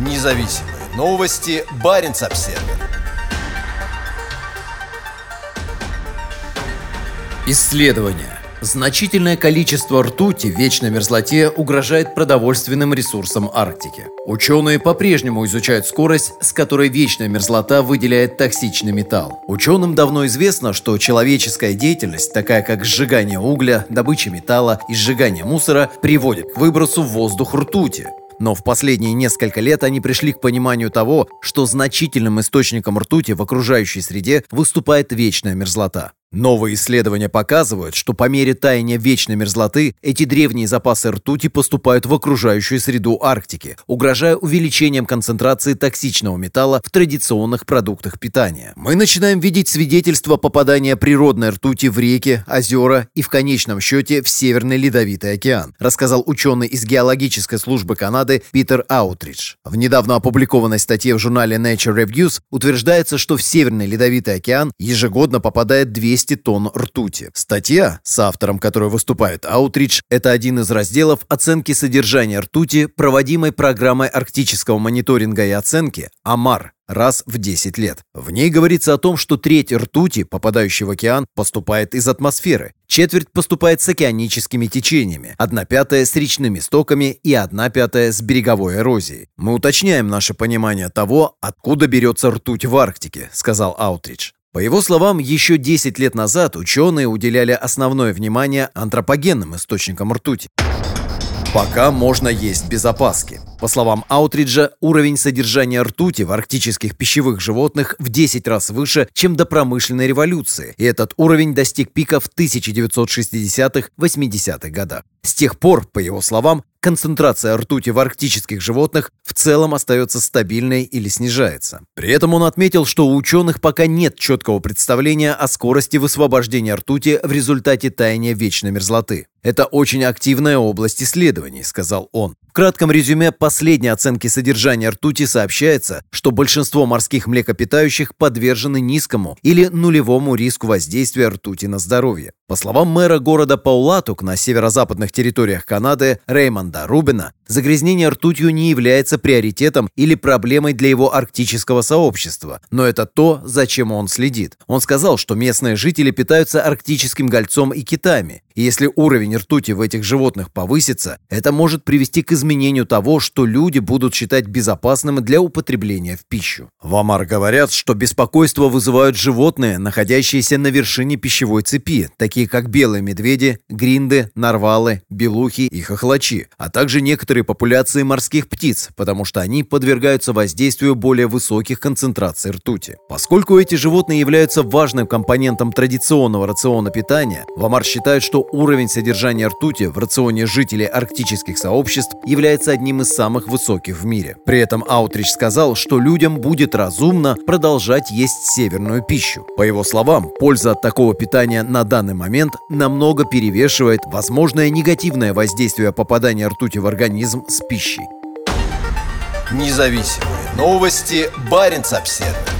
Независимые новости. Барин обсерва Исследования. Значительное количество ртути в вечной мерзлоте угрожает продовольственным ресурсам Арктики. Ученые по-прежнему изучают скорость, с которой вечная мерзлота выделяет токсичный металл. Ученым давно известно, что человеческая деятельность, такая как сжигание угля, добыча металла и сжигание мусора, приводит к выбросу в воздух ртути. Но в последние несколько лет они пришли к пониманию того, что значительным источником ртути в окружающей среде выступает вечная мерзлота. Новые исследования показывают, что по мере таяния вечной мерзлоты эти древние запасы ртути поступают в окружающую среду Арктики, угрожая увеличением концентрации токсичного металла в традиционных продуктах питания. Мы начинаем видеть свидетельства попадания природной ртути в реки, озера и в конечном счете в Северный Ледовитый океан, рассказал ученый из геологической службы Канады Питер Аутридж. В недавно опубликованной статье в журнале Nature Reviews утверждается, что в Северный Ледовитый океан ежегодно попадает 200 200 тонн ртути. Статья, с автором которой выступает Аутридж, это один из разделов оценки содержания ртути, проводимой программой арктического мониторинга и оценки АМАР раз в 10 лет. В ней говорится о том, что треть ртути, попадающей в океан, поступает из атмосферы, четверть поступает с океаническими течениями, одна пятая с речными стоками и одна пятая с береговой эрозией. Мы уточняем наше понимание того, откуда берется ртуть в Арктике, сказал Аутридж. По его словам, еще 10 лет назад ученые уделяли основное внимание антропогенным источникам ртути. Пока можно есть без опаски. По словам Аутриджа, уровень содержания ртути в арктических пищевых животных в 10 раз выше, чем до промышленной революции, и этот уровень достиг пика в 1960-80-х годах. С тех пор, по его словам, концентрация ртути в арктических животных в целом остается стабильной или снижается. При этом он отметил, что у ученых пока нет четкого представления о скорости высвобождения ртути в результате таяния вечной мерзлоты. «Это очень активная область исследований», — сказал он. В кратком резюме последней оценки содержания ртути сообщается, что большинство морских млекопитающих подвержены низкому или нулевому риску воздействия ртути на здоровье. По словам мэра города Паулатук на северо-западных территориях Канады Реймонда Рубина, загрязнение ртутью не является приоритетом или проблемой для его арктического сообщества, но это то, зачем он следит. Он сказал, что местные жители питаются арктическим гольцом и китами, и если уровень ртути в этих животных повысится, это может привести к изменению того, что люди будут считать безопасным для употребления в пищу. В Амар говорят, что беспокойство вызывают животные, находящиеся на вершине пищевой цепи, такие как белые медведи, гринды, нарвалы, белухи и хохлачи, а также некоторые популяции морских птиц, потому что они подвергаются воздействию более высоких концентраций ртути. Поскольку эти животные являются важным компонентом традиционного рациона питания, Вамар считает, что уровень содержания ртути в рационе жителей арктических сообществ является одним из самых высоких в мире. При этом Аутрич сказал, что людям будет разумно продолжать есть северную пищу. По его словам, польза от такого питания на данный момент намного перевешивает возможное негативное воздействие попадания ртути в организм с пищей. Независимые новости. Барин обседный.